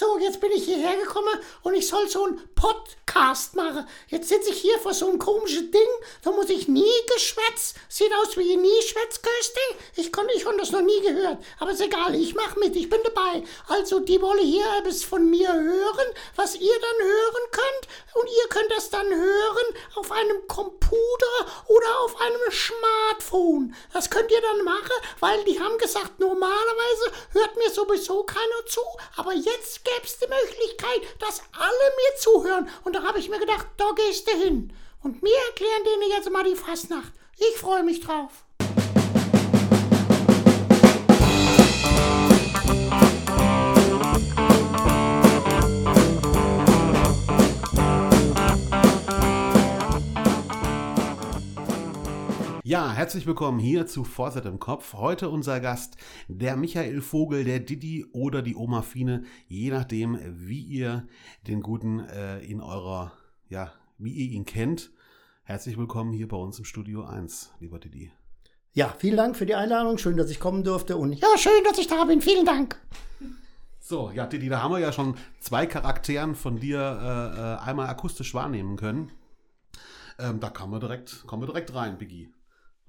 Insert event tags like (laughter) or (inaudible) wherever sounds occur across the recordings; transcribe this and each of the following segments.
So, jetzt bin ich hierher gekommen und ich soll so einen Podcast machen. Jetzt sitze ich hier vor so einem komischen Ding, da muss ich nie geschwätzt. Sieht aus wie nie Schwätzköste. Ich konnte, ich konnte das noch nie gehört. Aber ist egal, ich mach mit, ich bin dabei. Also, die wollen hier etwas von mir hören, was ihr dann hören könnt. Und ihr könnt das dann hören auf einem Computer oder auf einem Smartphone. Das könnt ihr dann machen, weil die haben gesagt, normalerweise hört mir sowieso keiner zu. Aber jetzt gäbe es die Möglichkeit, dass alle mir zuhören. Und da habe ich mir gedacht, da gehst du hin. Und mir erklären denen jetzt mal die Fastnacht. Ich freue mich drauf. Ja, herzlich willkommen hier zu Vorset im Kopf. Heute unser Gast, der Michael Vogel, der Didi oder die Oma Fine, je nachdem, wie ihr den Guten äh, in eurer, ja, wie ihr ihn kennt. Herzlich willkommen hier bei uns im Studio 1, lieber Didi. Ja, vielen Dank für die Einladung. Schön, dass ich kommen durfte. Und ja, schön, dass ich da bin. Vielen Dank. So, ja, Didi, da haben wir ja schon zwei Charakteren von dir äh, äh einmal akustisch wahrnehmen können. Ähm, da kommen wir direkt, kommen wir direkt rein, Biggie.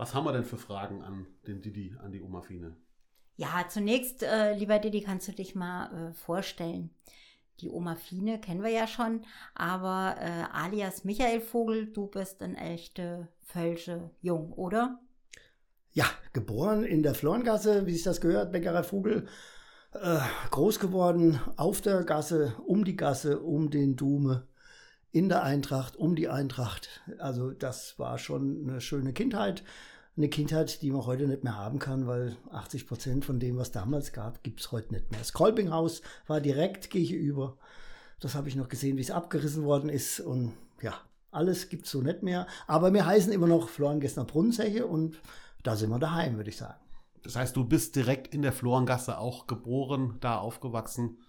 Was haben wir denn für Fragen an den Didi, an die Oma Fine? Ja, zunächst, äh, lieber Didi, kannst du dich mal äh, vorstellen. Die Oma Fine kennen wir ja schon, aber äh, alias Michael Vogel, du bist ein echte Völsche Jung, oder? Ja, geboren in der Florengasse, wie sich das gehört, Bäckerei Vogel. Äh, groß geworden auf der Gasse, um die Gasse, um den Dume, in der Eintracht, um die Eintracht. Also das war schon eine schöne Kindheit eine Kindheit, die man heute nicht mehr haben kann, weil 80 Prozent von dem, was damals gab, gibt es heute nicht mehr. Das Kolpinghaus war direkt gegenüber. Das habe ich noch gesehen, wie es abgerissen worden ist. Und ja, alles gibt es so nicht mehr. Aber wir heißen immer noch Florengessner Brunnenzeche und da sind wir daheim, würde ich sagen. Das heißt, du bist direkt in der Florengasse auch geboren, da aufgewachsen.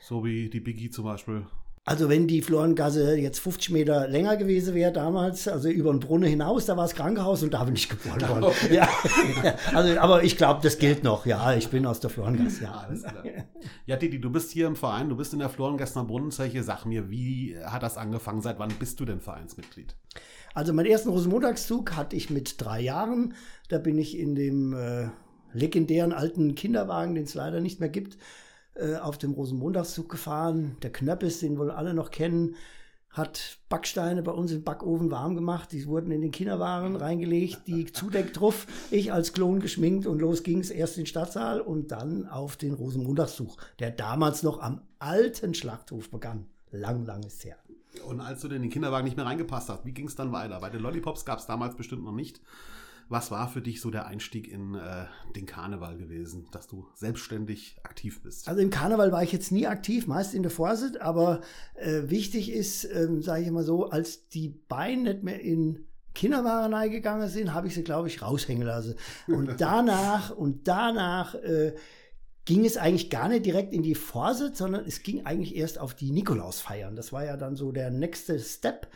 So wie die Biggie zum Beispiel. Also wenn die Florengasse jetzt 50 Meter länger gewesen wäre damals, also über den Brunnen hinaus, da war das Krankenhaus und da bin ich geboren worden. Okay. Ja, (laughs) also, aber ich glaube, das gilt noch. Ja, ich bin aus der Florengasse. Ja, Alles klar. ja, Didi, du bist hier im Verein, du bist in der Florengassner Brunnenzeche. Sag mir, wie hat das angefangen? Seit wann bist du denn Vereinsmitglied? Also meinen ersten Rosenmontagszug hatte ich mit drei Jahren. Da bin ich in dem äh, legendären alten Kinderwagen, den es leider nicht mehr gibt, äh, auf dem Rosenmontagszug gefahren. Der Knöppis, den wohl alle noch kennen, hat Backsteine bei uns im Backofen warm gemacht. Die wurden in den Kinderwaren reingelegt, die (laughs) Zudeck drauf. Ich als Klon geschminkt und los ging es erst in den Stadtsaal und dann auf den Rosenmontagszug, der damals noch am alten Schlachthof begann. Lang, lang ist her. Und als du in den Kinderwagen nicht mehr reingepasst hast, wie ging es dann weiter? Bei den Lollipops gab es damals bestimmt noch nicht. Was war für dich so der Einstieg in äh, den Karneval gewesen, dass du selbstständig aktiv bist? Also im Karneval war ich jetzt nie aktiv, meist in der Vorsit, aber äh, wichtig ist, ähm, sage ich immer so, als die Beine nicht mehr in Kinderwarenei gegangen sind, habe ich sie, glaube ich, raushängen lassen. Und (laughs) danach, und danach äh, ging es eigentlich gar nicht direkt in die Vorsit, sondern es ging eigentlich erst auf die Nikolausfeiern. Das war ja dann so der nächste Step.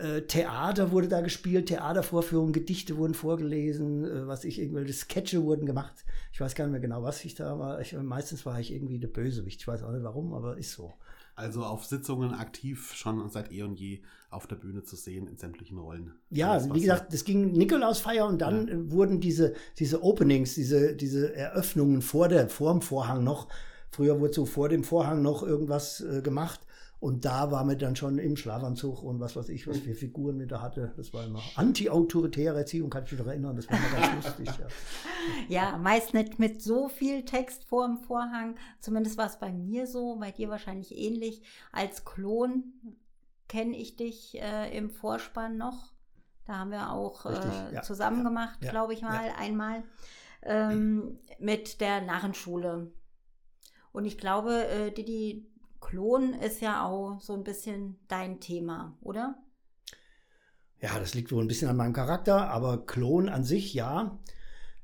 Äh, Theater wurde da gespielt, Theatervorführungen, Gedichte wurden vorgelesen, äh, was ich, irgendwelche Sketche wurden gemacht. Ich weiß gar nicht mehr genau, was ich da war. Ich, meistens war ich irgendwie der Bösewicht. Ich weiß auch nicht warum, aber ist so. Also auf Sitzungen aktiv schon seit eh und je auf der Bühne zu sehen in sämtlichen Rollen. Ja, Alles, wie gesagt, es ging Nikolausfeier und dann ja. Äh, wurden diese, diese Openings, diese, diese Eröffnungen vor, der, vor dem Vorhang noch, früher wurde so vor dem Vorhang noch irgendwas äh, gemacht und da war mir dann schon im Schlafanzug und was weiß ich, was für Figuren mir da hatte. Das war immer anti-autoritäre Erziehung, kann ich mich noch erinnern. Das war immer ganz lustig. Ja. (laughs) ja, meist nicht mit so viel Text vor dem Vorhang. Zumindest war es bei mir so, bei dir wahrscheinlich ähnlich. Als Klon kenne ich dich äh, im Vorspann noch. Da haben wir auch äh, ja, zusammen ja, gemacht, glaube ich mal, einmal. (clears throat) Ähm, mit der Narrenschule. Und ich glaube, äh, Didi, Klon ist ja auch so ein bisschen dein Thema, oder? Ja, das liegt wohl ein bisschen an meinem Charakter, aber Klon an sich, ja.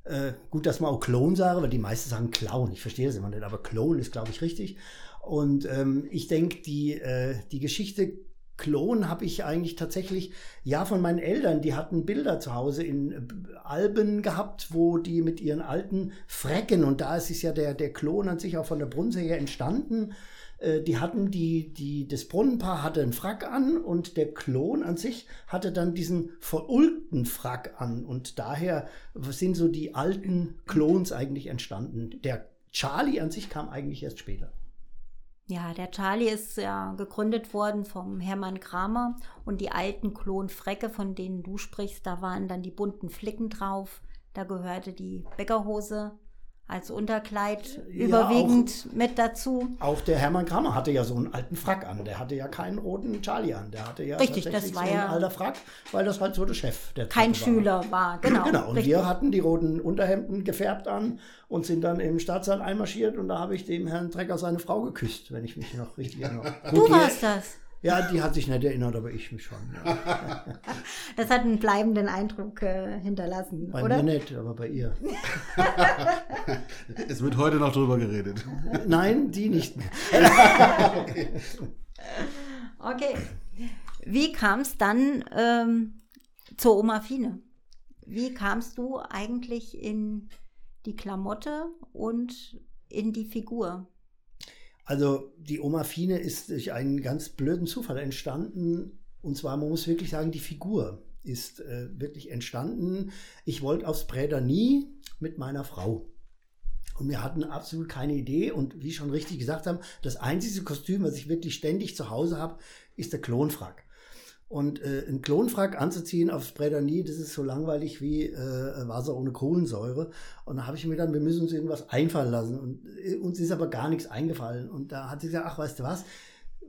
Äh, gut, dass man auch Klon sage, weil die meisten sagen Clown. Ich verstehe das immer nicht, aber Klon ist, glaube ich, richtig. Und ähm, ich denke, die, äh, die Geschichte Klon habe ich eigentlich tatsächlich, ja, von meinen Eltern, die hatten Bilder zu Hause in äh, Alben gehabt, wo die mit ihren alten Frecken, und da ist es ja der, der Klon an sich auch von der Brunse her entstanden, die hatten die, die, das Brunnenpaar hatte einen Frack an und der Klon an sich hatte dann diesen verulkten Frack an und daher sind so die alten Klons eigentlich entstanden. Der Charlie an sich kam eigentlich erst später. Ja, der Charlie ist ja gegründet worden vom Hermann Kramer und die alten Klonfrecke, von denen du sprichst, da waren dann die bunten Flicken drauf. Da gehörte die Bäckerhose als Unterkleid Ja, überwiegend mit dazu. Auch der Hermann Kramer hatte ja so einen alten Frack an. Der hatte ja keinen roten Charlie an. Der hatte ja Richtig, das war so ein ja- alter Frack, weil das halt so der Chef der Kein war. Schüler war, (clears throat) genau. Genau, und richtig. wir hatten die roten Unterhemden gefärbt an und sind dann im Staatssaal einmarschiert und da habe ich dem Herrn Trecker seine Frau geküsst, wenn ich mich noch richtig erinnere. Du warst das. Ja, die hat sich nicht erinnert, aber ich mich schon. Ja. (laughs) Das hat einen bleibenden Eindruck äh, hinterlassen, Bei oder? mir nicht, aber bei ihr. (laughs) Es wird heute noch drüber geredet. Nein, die nicht mehr. (laughs) Okay. Wie kam es dann ähm, zur Oma Fine? Wie kamst du eigentlich in die Klamotte und in die Figur? Also die Oma Fine ist durch einen ganz blöden Zufall entstanden. Und zwar, man muss wirklich sagen, die Figur ist äh, wirklich entstanden. Ich wollte aufs Präder nie mit meiner Frau. Und wir hatten absolut keine Idee. Und wie schon richtig gesagt haben, das einzige Kostüm, was ich wirklich ständig zu Hause habe, ist der Klonfrack. Und äh, ein Klonfrack anzuziehen aufs Prädanie, das ist so langweilig wie äh, Wasser ohne Kohlensäure. Und da habe ich mir dann, wir müssen uns irgendwas einfallen lassen. Und äh, uns ist aber gar nichts eingefallen. Und da hat sie gesagt, ach, weißt du was?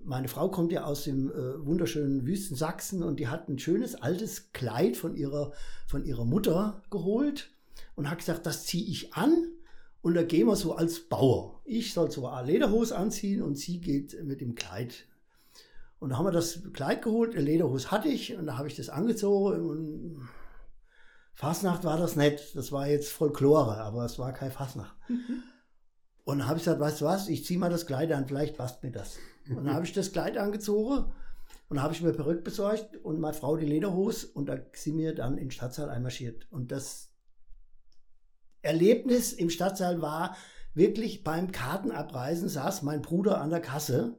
Meine Frau kommt ja aus dem äh, wunderschönen Wüsten Sachsen und die hat ein schönes altes Kleid von ihrer, von ihrer Mutter geholt und hat gesagt, das ziehe ich an und da gehen wir so als Bauer. Ich soll so eine Lederhose anziehen und sie geht mit dem Kleid und da haben wir das Kleid geholt, Lederhose hatte ich und da habe ich das angezogen und Fasnacht war das nicht. Das war jetzt Folklore, aber es war kein Fasnacht. Und dann habe ich gesagt, weißt du was, ich ziehe mal das Kleid an, vielleicht passt mir das. Und dann habe ich das Kleid angezogen und habe ich mir Perücke besorgt und meine Frau die Lederhose und da sind wir dann in den Stadtsaal einmarschiert. Und das Erlebnis im Stadtsaal war wirklich beim Kartenabreisen saß mein Bruder an der Kasse,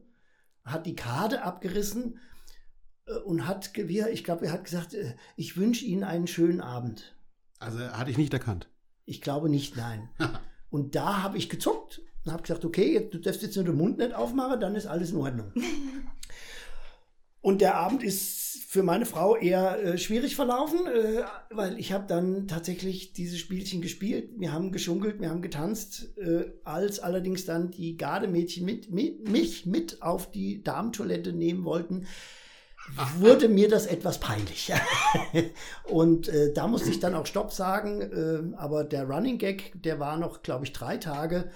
hat die Karte abgerissen äh, und hat, ich glaube, er hat gesagt, äh, ich wünsche Ihnen einen schönen Abend. Also hatte ich nicht erkannt. Ich glaube nicht, nein. (laughs) Und da habe ich gezuckt und habe gesagt, okay, jetzt, du darfst jetzt nur den Mund nicht aufmachen, dann ist alles in Ordnung. (laughs) Und der Abend ist für meine Frau eher äh, schwierig verlaufen, äh, weil ich habe dann tatsächlich diese Spielchen gespielt. Wir haben geschunkelt, wir haben getanzt. Äh, als allerdings dann die Gardemädchen mit, mit, mich mit auf die Damentoilette nehmen wollten, wurde mir das etwas peinlich. (laughs) Und äh, da musste ich dann auch Stopp sagen. Äh, aber der Running Gag, der war noch, glaube ich, drei Tage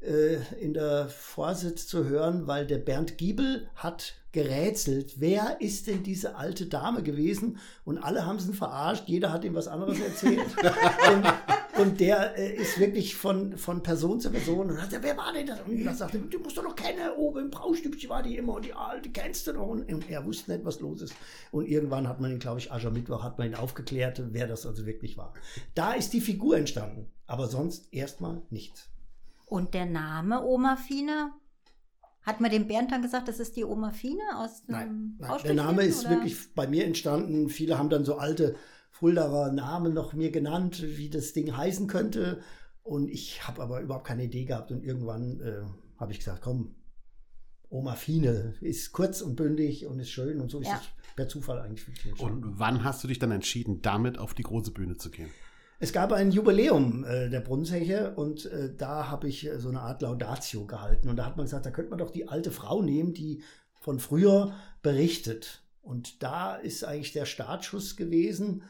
in der Vorsitz zu hören, weil der Bernd Giebel hat gerätselt, wer ist denn diese alte Dame gewesen? Und alle haben sie verarscht, jeder hat ihm was anderes erzählt. (laughs) und, und der äh, ist wirklich von, von Person zu Person und hat gesagt, wer war denn das? Und ich sagte, du musst doch noch kennen, oben im Braustübchen war die immer und die alte kennst du doch. Und, und er wusste nicht, was los ist. Und irgendwann hat man ihn, glaube ich, Aschermittwoch hat man ihn aufgeklärt, wer das also wirklich war. Da ist die Figur entstanden, aber sonst erstmal nichts. Und der Name Oma Fine? Hat man dem Bernd dann gesagt, das ist die Oma Fine aus dem Nein, nein. der Name ist oder? wirklich bei mir entstanden. Viele haben dann so alte Fuldaer Namen noch mir genannt, wie das Ding heißen könnte. Und ich habe aber überhaupt keine Idee gehabt. Und irgendwann äh, habe ich gesagt, komm, Oma Fine ist kurz und bündig und ist schön. Und so ist Ja. es per Zufall eigentlich. Und wann hast du dich dann entschieden, damit auf die große Bühne zu gehen? Es gab ein Jubiläum äh, der Brunnenzeche und äh, da habe ich äh, so eine Art Laudatio gehalten. Und da hat man gesagt, da könnte man doch die alte Frau nehmen, die von früher berichtet. Und da ist eigentlich der Startschuss gewesen.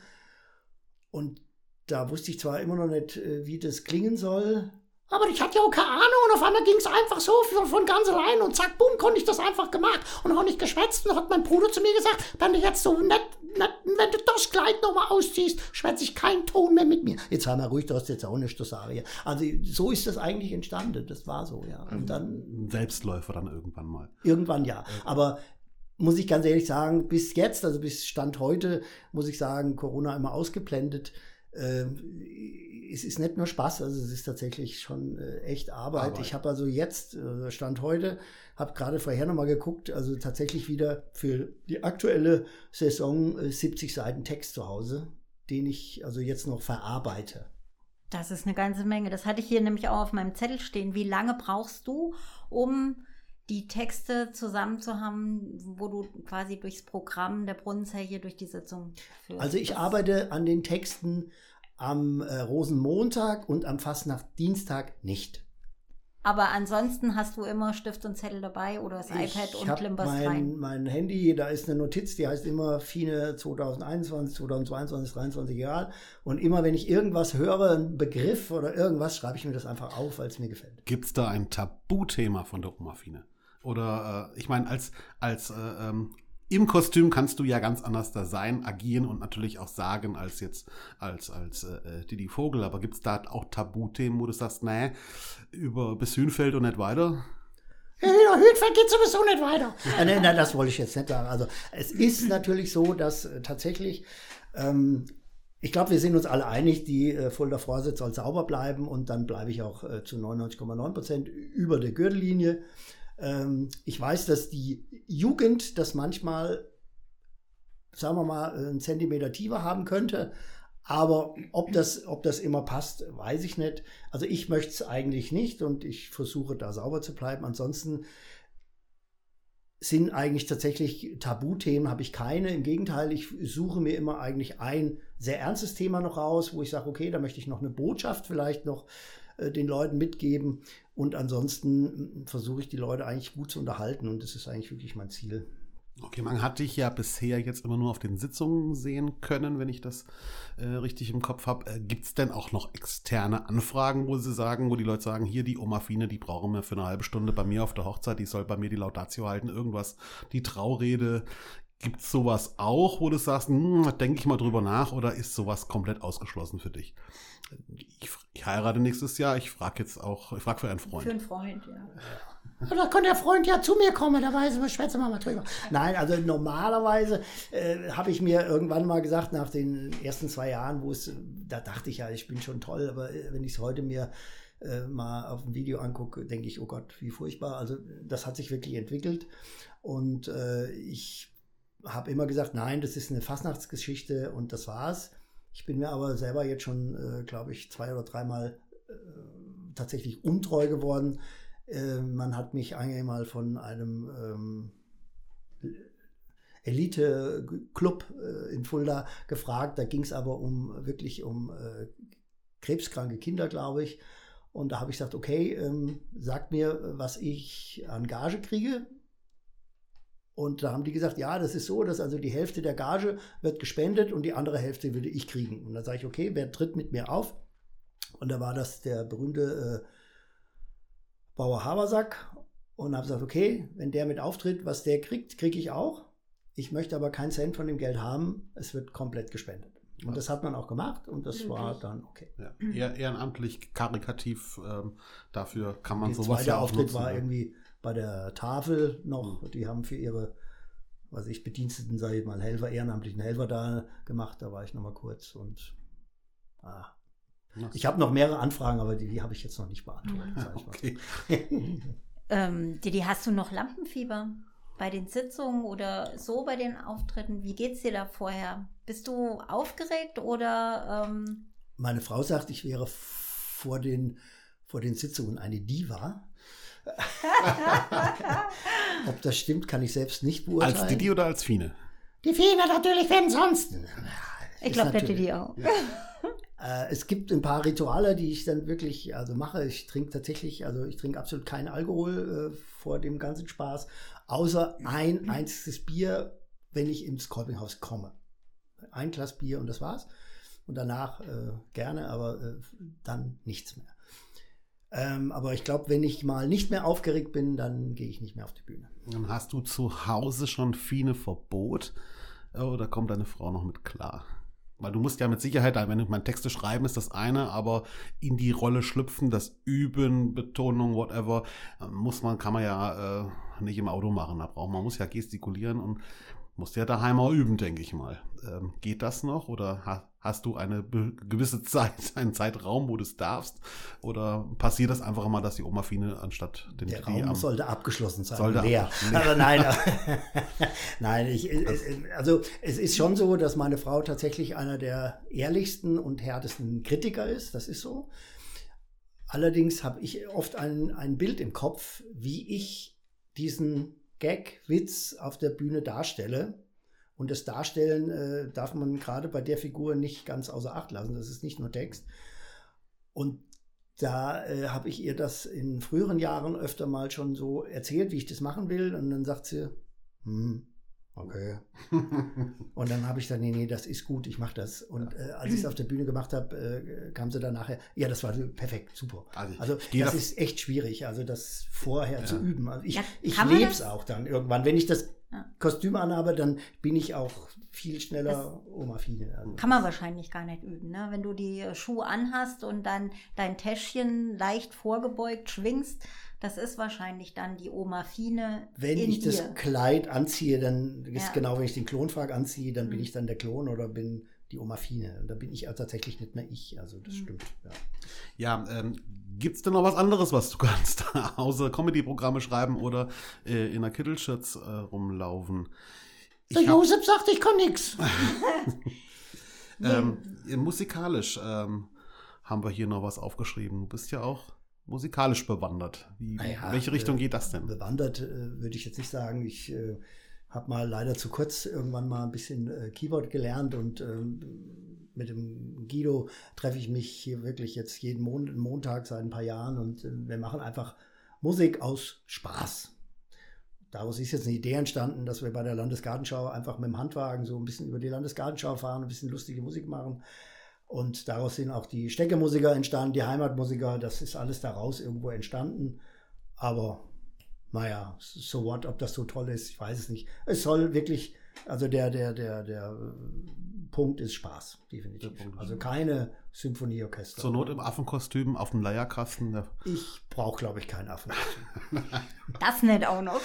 Und da wusste ich zwar immer noch nicht, äh, wie das klingen soll. Aber ich hatte ja auch keine Ahnung und auf einmal ging es einfach so von, ganz allein und zack, bumm, konnte ich das einfach gemacht und auch nicht geschwätzt. Und dann hat mein Bruder zu mir gesagt, wenn du jetzt so nett wenn du das Kleid nochmal ausziehst, schwätze ich keinen Ton mehr mit mir. Jetzt haben wir ruhig, du hast jetzt auch nicht das sagen. Also so ist das eigentlich entstanden. Das war so, ja. Und dann Ein Selbstläufer dann irgendwann mal. Irgendwann ja. Aber muss ich ganz ehrlich sagen, bis jetzt, also bis Stand heute, muss ich sagen, Corona immer ausgeblendet. Äh, es ist nicht nur Spaß, also es ist tatsächlich schon äh, echt Arbeit. Arbeit. Ich habe also jetzt, äh, Stand heute, habe gerade vorher nochmal geguckt, also tatsächlich wieder für die aktuelle Saison äh, 70 Seiten Text zu Hause, den ich also jetzt noch verarbeite. Das ist eine ganze Menge. Das hatte ich hier nämlich auch auf meinem Zettel stehen. Wie lange brauchst du, um die Texte zusammen zu haben, wo du quasi durchs Programm der Brunnenzeche durch die Sitzung führst? Also ich arbeite an den Texten am äh, Rosenmontag und am Fastnachtdienstag nicht. Aber ansonsten hast du immer Stift und Zettel dabei oder das iPad ich und habe klimperst mein, rein. mein Handy, da ist eine Notiz, die heißt immer FINE 2021, 2022, 2023, egal. Und immer wenn ich irgendwas höre, einen Begriff oder irgendwas, schreibe ich mir das einfach auf, weil es mir gefällt. Gibt es da ein Tabuthema von der Oma-Fine? Oder, äh, ich meine, als, als äh, ähm, im Kostüm kannst du ja ganz anders da sein, agieren und natürlich auch sagen als jetzt als, als äh, Didi Vogel. Aber gibt es da auch Tabuthemen, wo du sagst, nee, über bis Hühnfeld und nicht weiter? Ja, Hütfeld geht sowieso nicht weiter. Ah, nein, nein, das wollte ich jetzt nicht sagen. Also es ist natürlich so, dass äh, tatsächlich, ähm, ich glaube, wir sind uns alle einig, die äh, Fulda Vorsitz soll sauber bleiben und dann bleibe ich auch äh, zu 99,9 Prozent über der Gürtellinie. Ähm, ich weiß, dass die Jugend das manchmal, sagen wir mal, einen Zentimeter tiefer haben könnte. Aber ob das, ob das immer passt, weiß ich nicht. Also ich möchte es eigentlich nicht und ich versuche da sauber zu bleiben. Ansonsten sind eigentlich tatsächlich Tabuthemen, habe ich keine. Im Gegenteil, ich suche mir immer eigentlich ein sehr ernstes Thema noch raus, wo ich sage, okay, da möchte ich noch eine Botschaft vielleicht noch äh, den Leuten mitgeben. Und ansonsten äh, versuche ich die Leute eigentlich gut zu unterhalten und das ist eigentlich wirklich mein Ziel. Okay, man hat dich ja bisher jetzt immer nur auf den Sitzungen sehen können, wenn ich das äh, richtig im Kopf habe. Äh, Gibt es denn auch noch externe Anfragen, wo sie sagen, wo die Leute sagen, hier die Oma Fine, die brauchen wir für eine halbe Stunde bei mir auf der Hochzeit, die soll bei mir die Laudatio halten, irgendwas, die Traurede. Gibt es sowas auch, wo du sagst, hm, denke ich mal drüber nach oder ist sowas komplett ausgeschlossen für dich? Ich, ich heirate nächstes Jahr, ich frage jetzt auch, ich frage für einen Freund. Für einen Freund, ja. Da kann der Freund ja zu mir kommen, da weiß ich, schwätzen wir mal drüber. Nein, also normalerweise äh, habe ich mir irgendwann mal gesagt, nach den ersten zwei Jahren, wo es, da dachte ich ja, ich bin schon toll, aber äh, wenn ich es heute mir äh, mal auf dem Video angucke, denke ich, oh Gott, wie furchtbar. Also das hat sich wirklich entwickelt und äh, ich habe immer gesagt, nein, das ist eine Fastnachtsgeschichte und das war's. Ich bin mir aber selber jetzt schon, äh, glaube ich, zwei oder dreimal äh, tatsächlich untreu geworden. Äh, man hat mich einmal von einem ähm, Elite-Club äh, in Fulda gefragt. Da ging es aber um wirklich um äh, krebskranke Kinder, glaube ich. Und da habe ich gesagt, okay, ähm, sagt mir, was ich an Gage kriege. Und da haben die gesagt, ja, das ist so, dass also die Hälfte der Gage wird gespendet und die andere Hälfte würde ich kriegen. Und da sage ich, okay, wer tritt mit mir auf? Und da war das der berühmte äh, Bauer Habersack und habe gesagt, okay, wenn der mit auftritt, was der kriegt, kriege ich auch. Ich möchte aber keinen Cent von dem Geld haben. Es wird komplett gespendet. Und das hat man auch gemacht und das war dann okay. Ja, eher, ehrenamtlich, karikativ, ähm, dafür kann man Der sowas zweite ja auch Auftritt nutzen, war ja. irgendwie bei der Tafel noch. Die haben für ihre, was ich, Bediensteten, sage ich mal, Helfer, ehrenamtlichen Helfer da gemacht. Da war ich nochmal kurz und ah. Ja. ich habe noch mehrere Anfragen, aber die, die habe ich jetzt noch nicht beantwortet. Mhm. sag ich mal. Okay. (laughs) Ähm, Didi, hast du noch Lampenfieber bei den Sitzungen oder so bei den Auftritten? Wie geht's dir da vorher? Bist du aufgeregt oder ähm, Meine Frau sagt, ich wäre vor den, vor den Sitzungen eine Diva. Ob das stimmt, kann ich selbst nicht beurteilen. Als Didi oder als Fine? Die Fine natürlich, wenn sonst. ich glaube, der Didi auch. Äh, es gibt ein paar Rituale, die ich dann wirklich also mache. Ich trinke tatsächlich, also ich trinke absolut keinen Alkohol äh, vor dem ganzen Spaß, außer ein einziges Bier, wenn ich ins Kolpinghaus komme. Ein Glas Bier und das war's. Und danach äh, gerne, aber äh, dann nichts mehr. Ähm, aber ich glaube, wenn ich mal nicht mehr aufgeregt bin, dann gehe ich nicht mehr auf die Bühne. Dann hast du zu Hause schon Fine Verbot oder kommt deine Frau noch mit klar? Weil du musst ja mit Sicherheit, wenn du mein Texte schreiben, ist das eine, aber in die Rolle schlüpfen, das Üben, Betonung, whatever, äh, muss man, kann man ja, äh, nicht im Auto machen. Da braucht man muss ja gestikulieren und muss ja daheim auch üben, denke ich mal. Ähm, geht das noch oder ha hast du eine gewisse (laughs) Zeit, einen Zeitraum, wo du es darfst? Oder passiert das einfach immer, dass die Oma Fine anstatt den Der Raum sollte abgeschlossen sein. Sollte leer. leer. Aber nein, (laughs) nein, ich, also es ist schon so, dass meine Frau tatsächlich einer der ehrlichsten und härtesten Kritiker ist. Das ist so. Allerdings habe ich oft ein, ein Bild im Kopf, wie ich diesen Gag, Witz auf der Bühne darstelle. Und das Darstellen äh, darf man gerade bei der Figur nicht ganz außer Acht lassen. Das ist nicht nur Text. Und da äh, habe ich ihr das in früheren Jahren öfter mal schon so erzählt, wie ich das machen will. Und dann sagt sie, hm, okay. (laughs) und dann habe ich dann, nee, nee, das ist gut, ich mache das. Und äh, als ich es auf der Bühne gemacht habe, äh, kam sie dann nachher, ja, das war perfekt, super. Also, also das ist echt schwierig, also das vorher ja. zu üben. Also ich, ja, ich lebe es auch dann irgendwann. Wenn ich das ja. Kostüm anhabe, dann bin ich auch viel schneller Oma-Fine. Also kann man wahrscheinlich gar nicht üben, ne? Wenn du die Schuhe anhast und dann dein Täschchen leicht vorgebeugt schwingst, das ist wahrscheinlich dann die Oma Fine. Wenn ich dir. das Kleid anziehe, dann ist ja. genau, wenn ich den Klonfrag anziehe, dann mhm. bin ich dann der Klon oder bin die Oma Fine. Und da bin ich tatsächlich nicht mehr ich. Also das mhm. stimmt. Ja, ja ähm, Gibt es denn noch was anderes, was du kannst? (laughs) Außer Comedy-Programme schreiben oder äh, in der Kittelschürz äh, rumlaufen? Der Josef sagt, ich kann nichts. (laughs) ähm, musikalisch ähm, haben wir hier noch was aufgeschrieben. Du bist ja auch musikalisch bewandert. Wie, naja, in welche Richtung äh, geht das denn? Bewandert äh, würde ich jetzt nicht sagen. Ich äh, habe mal leider zu kurz irgendwann mal ein bisschen äh, Keyboard gelernt und ähm, mit dem Guido treffe ich mich hier wirklich jetzt jeden Mon Montag seit ein paar Jahren und äh, wir machen einfach Musik aus Spaß. Daraus ist jetzt eine Idee entstanden, dass wir bei der Landesgartenschau einfach mit dem Handwagen so ein bisschen über die Landesgartenschau fahren, ein bisschen lustige Musik machen. Und daraus sind auch die Steckemusiker entstanden, die Heimatmusiker, das ist alles daraus irgendwo entstanden. Aber naja, so what, ob das so toll ist, ich weiß es nicht. Es soll wirklich, also der, der, der, der Punkt ist Spaß, definitiv. Also keine Symphonieorchester. Zur Not im Affenkostüm auf dem Leierkasten. Ich brauche, glaube ich, kein Affenkostüm. (laughs) das nicht auch noch.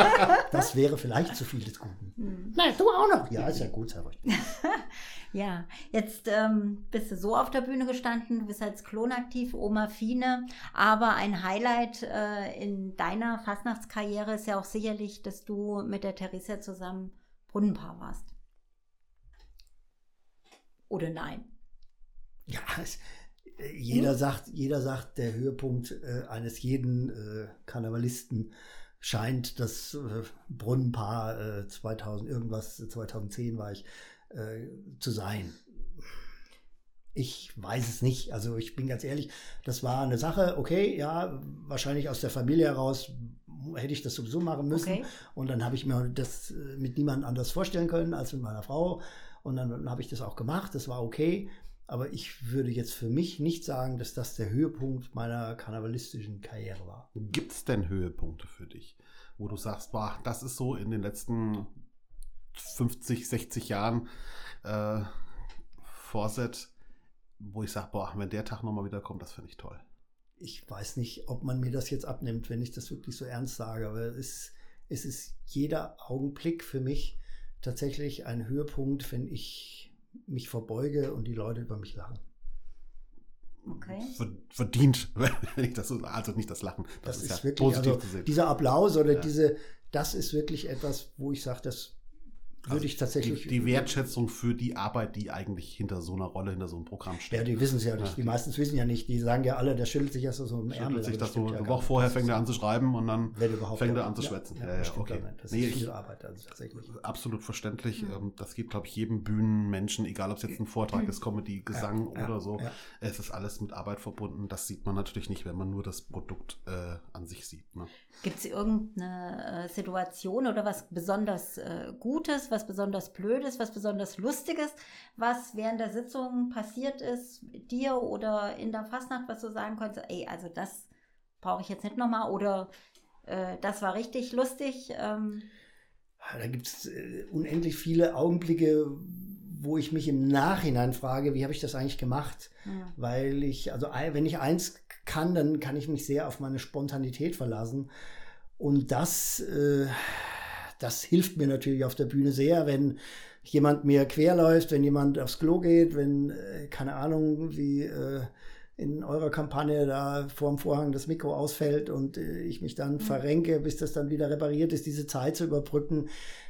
(laughs) das wäre vielleicht zu viel des Guten. Hm. Nein, du auch noch. Ja, ist ja gut, Herr (laughs) ja, jetzt ähm, bist du so auf der Bühne gestanden, du bist als Klon aktiv, Oma Fine, aber ein Highlight äh, in deiner Fastnachtskarriere ist ja auch sicherlich, dass du mit der Theresia zusammen Brunnenpaar warst. Oder nein? Ja, es, äh, jeder hm? sagt, jeder sagt, der Höhepunkt äh, eines jeden äh, Karnevalisten scheint das äh, Brunnenpaar 2000 äh, irgendwas 2010 war ich äh, zu sein. Ich weiß es nicht. Also ich bin ganz ehrlich, das war eine Sache, okay, ja, wahrscheinlich aus der Familie heraus hätte ich das sowieso machen müssen. Okay. Und dann habe ich mir das mit niemand anders vorstellen können als mit meiner Frau. Und dann, dann habe ich das auch gemacht, das war okay. Aber ich würde jetzt für mich nicht sagen, dass das der Höhepunkt meiner karnevalistischen Karriere war. Gibt es denn Höhepunkte für dich, wo du sagst, boah, das ist so in den letzten 50, 60 Jahren äh, Vorset, wo ich sage, boah, wenn der Tag nochmal wieder kommt, das finde ich toll. Ich weiß nicht, ob man mir das jetzt abnimmt, wenn ich das wirklich so ernst sage, aber es, es ist jeder Augenblick für mich tatsächlich ein Höhepunkt, wenn ich mich verbeuge und die Leute über mich lachen. Okay. Verdient, (laughs) wenn ich das so, also nicht das Lachen. Das, das ist, ist, ja wirklich, positiv also, zu sehen. Dieser Applaus oder ja. diese, das ist wirklich etwas, wo ich sage, das würde also ich tatsächlich. Die, die, Wertschätzung für die Arbeit, die eigentlich hinter so einer Rolle, hinter so einem Programm steht. Ja, die wissen es ja nicht. Die meisten wissen ja nicht. Die sagen ja alle, der schüttelt sich erst so im Ärmel. sich das so eine Woche vorher fängt er an zu schreiben und dann fängt er an zu schwätzen. Ja, ja, ja okay. Das nee, ist viel Arbeit, also tatsächlich. Absolut verständlich. Mhm. Das geht, glaube ich, jedem Bühnenmenschen, egal ob es jetzt ein Vortrag ist, Comedy, Gesang oder so. Es ist alles mit Arbeit verbunden. Das sieht man natürlich nicht, wenn man nur das Produkt äh, an sich sieht. Ne? Gibt es irgendeine äh, Situation oder was besonders äh, Gutes, was besonders Blödes? Blödes, was besonders Lustiges, was während der Sitzung passiert ist, dir oder in der Fastnacht, was du sagen konntest, ey, also das brauche ich jetzt nicht nochmal oder äh, das war richtig lustig. Ähm. Da gibt es äh, unendlich viele Augenblicke, wo ich mich im Nachhinein frage, wie habe ich das eigentlich gemacht? Ja. Weil ich, also wenn ich eins kann, dann kann ich mich sehr auf meine Spontanität verlassen. Und das, äh, das hilft mir natürlich auf der Bühne sehr, wenn jemand mir querläuft, wenn jemand aufs Klo geht, wenn, äh, keine Ahnung, wie äh, in eurer Kampagne da vorm Vorhang das Mikro ausfällt und äh, ich mich dann mhm. verrenke, bis das dann wieder repariert ist, diese Zeit zu überbrücken.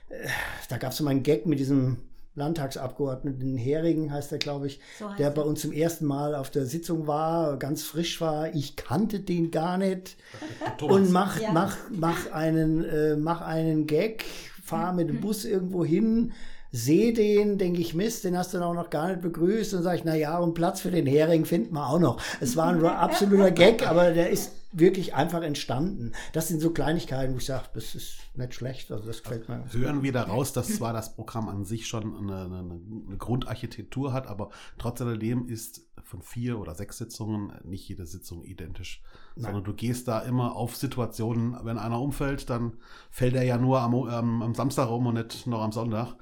Äh, da gab es so mal einen Gag mit diesem Landtagsabgeordneten Hering, heißt er, glaube ich, so der bei uns zum ersten Mal auf der Sitzung war, ganz frisch war. Ich kannte den gar nicht. (laughs) und mach, ja. mach, mach, einen, äh, mach einen Gag, fahr mit dem (laughs) Bus irgendwo hin sehe den, denke ich, Mist, den hast du auch noch gar nicht begrüßt. Und sage ich, na ja, und Platz für den Hering finden wir auch noch. Es war ein absoluter Gag, aber der ist wirklich einfach entstanden. Das sind so Kleinigkeiten, wo ich sage, das ist nicht schlecht. Also das gefällt mir. Hören wir daraus, dass zwar das Programm an sich schon eine, eine, eine Grundarchitektur hat, aber trotz alledem ist von vier oder sechs Sitzungen nicht jede Sitzung identisch. Nein. Sondern du gehst da immer auf Situationen, wenn einer umfällt, dann fällt er ja nur am, ähm, am Samstag um und nicht noch am Sonntag.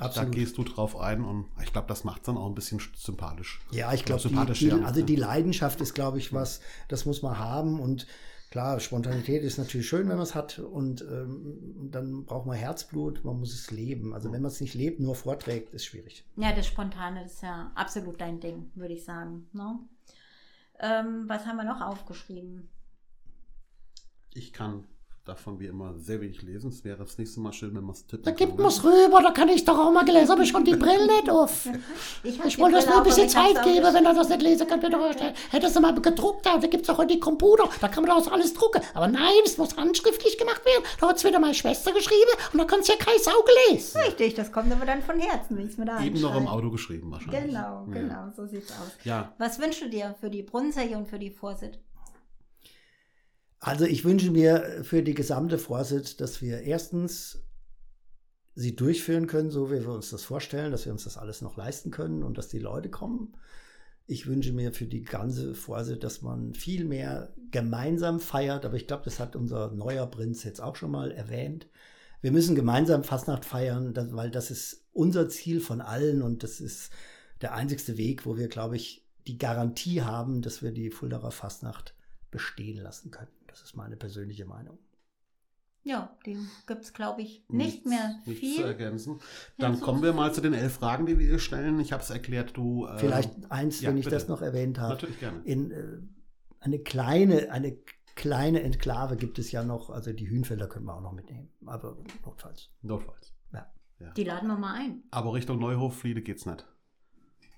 Absolut. Da gehst du drauf ein und ich glaube, das macht es dann auch ein bisschen sympathisch. Ja, ich glaube, die, die, also die Leidenschaft ist, glaube ich, was, das muss man haben und klar, Spontanität ist natürlich schön, wenn man es hat und ähm, dann braucht man Herzblut, man muss es leben. Also wenn man es nicht lebt, nur vorträgt, ist schwierig. Ja, das Spontane ist ja absolut dein Ding, würde ich sagen. Ne? Ähm, was haben wir noch aufgeschrieben? Ich kann davon wie immer sehr wenig lesen. Es wäre das nächste Mal schön, wenn man es tippt. Da gibt man es rüber, da kann ich doch auch mal gelesen. Habe ich schon die Brille nicht auf. (laughs) Ich, ich wollte das nur ein bisschen Zeit geben, wenn er das nicht lesen kann. Bitte Hättest du mal gedruckt, da gibt es auch heute die Computer, da kann man auch alles drucken. Aber nein, es muss handschriftlich gemacht werden. Da hat es wieder meine Schwester geschrieben und da kann es ja kein Sau gelesen. Richtig, das kommt aber dann von Herzen, wenn ich es mir da Eben noch im Auto geschrieben wahrscheinlich. Genau, genau, ja. so sieht es aus. Ja. Was wünschst du dir für die Brunnenzeche und für die Vorsit? Also ich wünsche mir für die gesamte Vorsitz, dass wir erstens sie durchführen können, so wie wir uns das vorstellen, dass wir uns das alles noch leisten können und dass die Leute kommen. Ich wünsche mir für die ganze Vorsitz, dass man viel mehr gemeinsam feiert, aber ich glaube, das hat unser neuer Prinz jetzt auch schon mal erwähnt. Wir müssen gemeinsam Fastnacht feiern, weil das ist unser Ziel von allen und das ist der einzigste Weg, wo wir, glaube ich, die Garantie haben, dass wir die Fuldaer Fastnacht bestehen lassen können. Das ist meine persönliche Meinung. Ja, dem gibt es, glaube ich, nicht nichts, mehr viel. Nichts zu ergänzen. Dann ja, kommen wir mal zu den elf Fragen, die wir stellen. Ich habe es erklärt, du. Äh, Vielleicht eins, ja, wenn ich bitte. das noch erwähnt habe. Natürlich gerne. In, äh, eine kleine, eine kleine Enklave gibt es ja noch, also die Hühnfelder können wir auch noch mitnehmen, aber notfalls. Notfalls. Ja. ja. Die laden wir mal ein. Aber Richtung Neuhof-Friede geht es nicht.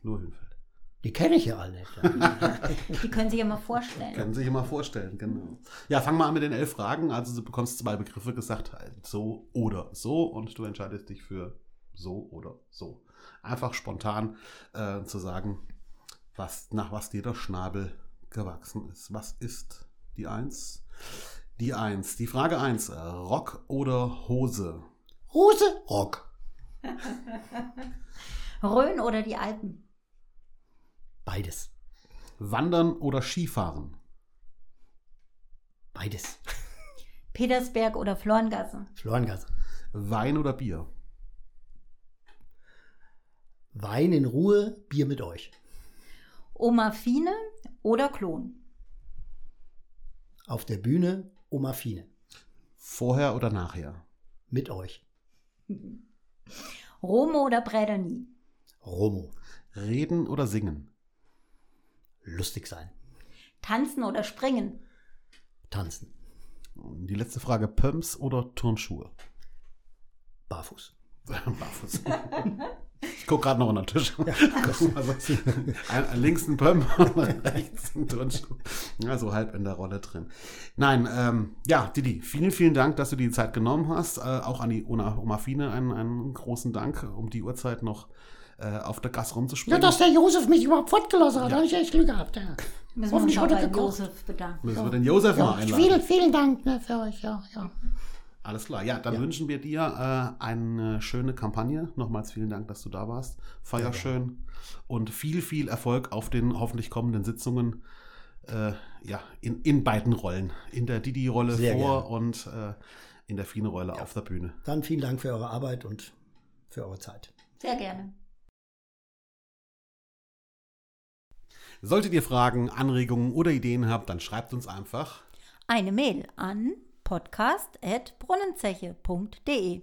Nur Hühnfeld. Die kenne ich ja alle nicht. (laughs) die können sich ja mal vorstellen. Können sich ja mal vorstellen, genau. Ja, fang mal an mit den elf Fragen. Also du bekommst zwei Begriffe gesagt, so oder so und du entscheidest dich für so oder so. Einfach spontan äh, zu sagen, was, nach was dir der Schnabel gewachsen ist. Was ist die Eins? Die Eins. Die Frage eins: Rock oder Hose? Hose, Rock. (laughs) Rhön oder die Alpen? Beides. Wandern oder Skifahren? Beides. (laughs) Petersberg oder Florngasse? Florngasse. Wein oder Bier? Wein in Ruhe, Bier mit euch. Oma Fine oder Klon? Auf der Bühne Oma Fine. Vorher oder nachher? Mit euch. Romo oder Brädernie? Romo. Reden oder singen? Lustig sein. Tanzen oder springen? Tanzen. Die letzte Frage: Pumps oder Turnschuhe? Barfuß. (laughs) Barfuß. Ich gucke gerade noch an den Tisch. Ja. (laughs) ein, links ein Pump (laughs) und rechts ein Turnschuh. Also halb in der Rolle drin. Nein, ähm, ja, Didi, vielen, vielen Dank, dass du die Zeit genommen hast. Äh, auch an die Oma, Oma Fine einen, einen großen Dank um die Uhrzeit noch äh, auf der Gas rumzuspringen. Ja, dass der Josef mich überhaupt fortgelassen hat, ja. da habe ich echt Glück gehabt. Ja. Müssen Hoffentlich wir uns bei Josef bedanken. Müssen wir den Josef ja. mal einladen. Vielen, vielen Dank ne, für euch, ja, ja. Alles klar. Ja, dann ja. wünschen wir dir äh, eine schöne Kampagne. Nochmals vielen Dank, dass du da warst. Feier ja, schön und viel, viel Erfolg auf den hoffentlich kommenden Sitzungen. Äh, ja, in, in beiden Rollen. In der Didi-Rolle vor gerne. und äh, in der Fine-Rolle ja. auf der Bühne. Dann vielen Dank für eure Arbeit und für eure Zeit. Sehr gerne. Solltet ihr Fragen, Anregungen oder Ideen habt, dann schreibt uns einfach eine Mail an podcast.brunnenzeche.de.